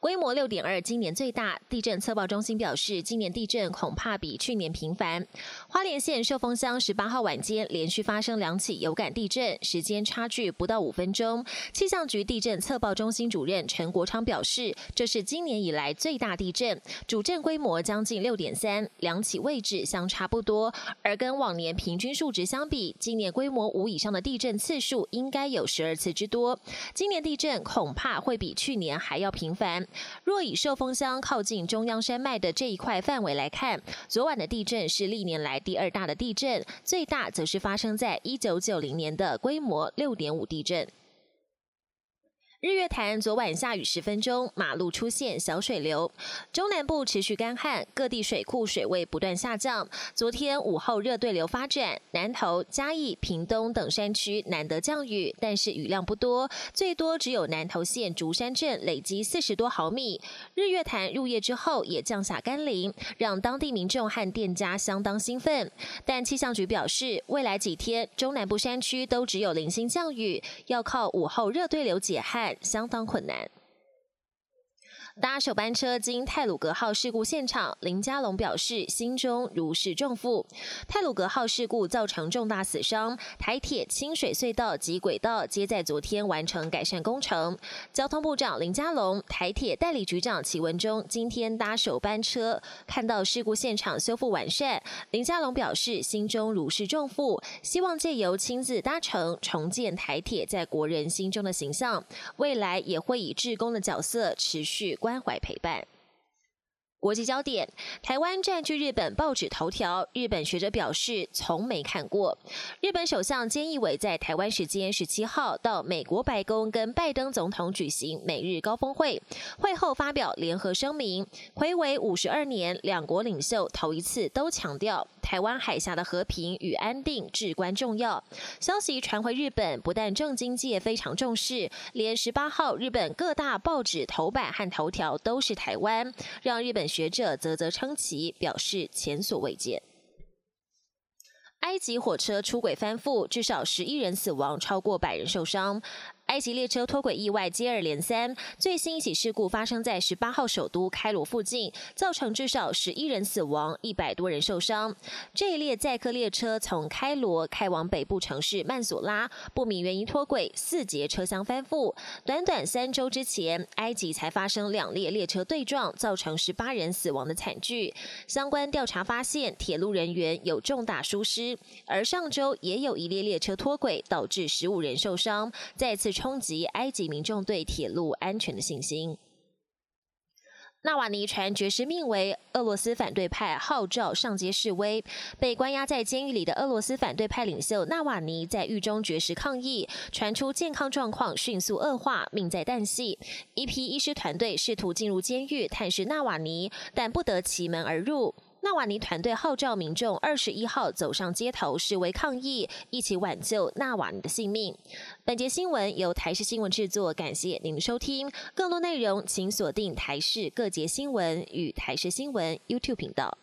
规模六点二，今年最大。地震测报中心表示，今年地震恐怕比去年频繁。花莲县寿丰乡十八号晚间连续发生两起有感地震，时间差距不到五分钟。气象局地震测报中心主任陈国昌表示，这是今年以来最大地震，主震规模将近六点三，两起位置相差不多。而跟往年平均数值相比，今年规模五以上的地震次数。应该有十二次之多。今年地震恐怕会比去年还要频繁。若以受风箱靠近中央山脉的这一块范围来看，昨晚的地震是历年来第二大的地震，最大则是发生在一九九零年的规模六点五地震。日月潭昨晚下雨十分钟，马路出现小水流。中南部持续干旱，各地水库水位不断下降。昨天午后热对流发展，南投、嘉义、屏东等山区难得降雨，但是雨量不多，最多只有南投县竹山镇累积四十多毫米。日月潭入夜之后也降下甘霖，让当地民众和店家相当兴奋。但气象局表示，未来几天中南部山区都只有零星降雨，要靠午后热对流解旱。相当困难。搭首班车经泰鲁格号事故现场，林佳龙表示心中如释重负。泰鲁格号事故造成重大死伤，台铁清水隧道及轨道皆在昨天完成改善工程。交通部长林佳龙、台铁代理局长齐文忠今天搭首班车，看到事故现场修复完善，林佳龙表示心中如释重负，希望借由亲自搭乘重建台铁在国人心中的形象，未来也会以志工的角色持续。关怀陪伴。国际焦点：台湾占据日本报纸头条。日本学者表示，从没看过。日本首相菅义伟在台湾时间十七号到美国白宫跟拜登总统举行美日高峰会，会后发表联合声明，回违五十二年，两国领袖头一次都强调台湾海峡的和平与安定至关重要。消息传回日本，不但政经界非常重视，连十八号日本各大报纸头版和头条都是台湾，让日本。学者啧啧称奇，表示前所未见。埃及火车出轨翻覆，至少十一人死亡，超过百人受伤。埃及列车脱轨意外接二连三，最新一起事故发生在十八号首都开罗附近，造成至少十一人死亡，一百多人受伤。这一列载客列车从开罗开往北部城市曼索拉，不明原因脱轨，四节车厢翻覆。短短三周之前，埃及才发生两列列车对撞，造成十八人死亡的惨剧。相关调查发现，铁路人员有重大疏失，而上周也有一列列车脱轨，导致十五人受伤。再次。冲击埃及民众对铁路安全的信心。纳瓦尼传爵士命为俄罗斯反对派号召上街示威，被关押在监狱里的俄罗斯反对派领袖纳瓦尼在狱中绝食抗议，传出健康状况迅速恶化，命在旦夕。一批医师团队试图进入监狱探视纳瓦尼，但不得其门而入。纳瓦尼团队号召民众二十一号走上街头示威抗议，一起挽救纳瓦尼的性命。本节新闻由台视新闻制作，感谢您的收听。更多内容请锁定台视各节新闻与台视新闻 YouTube 频道。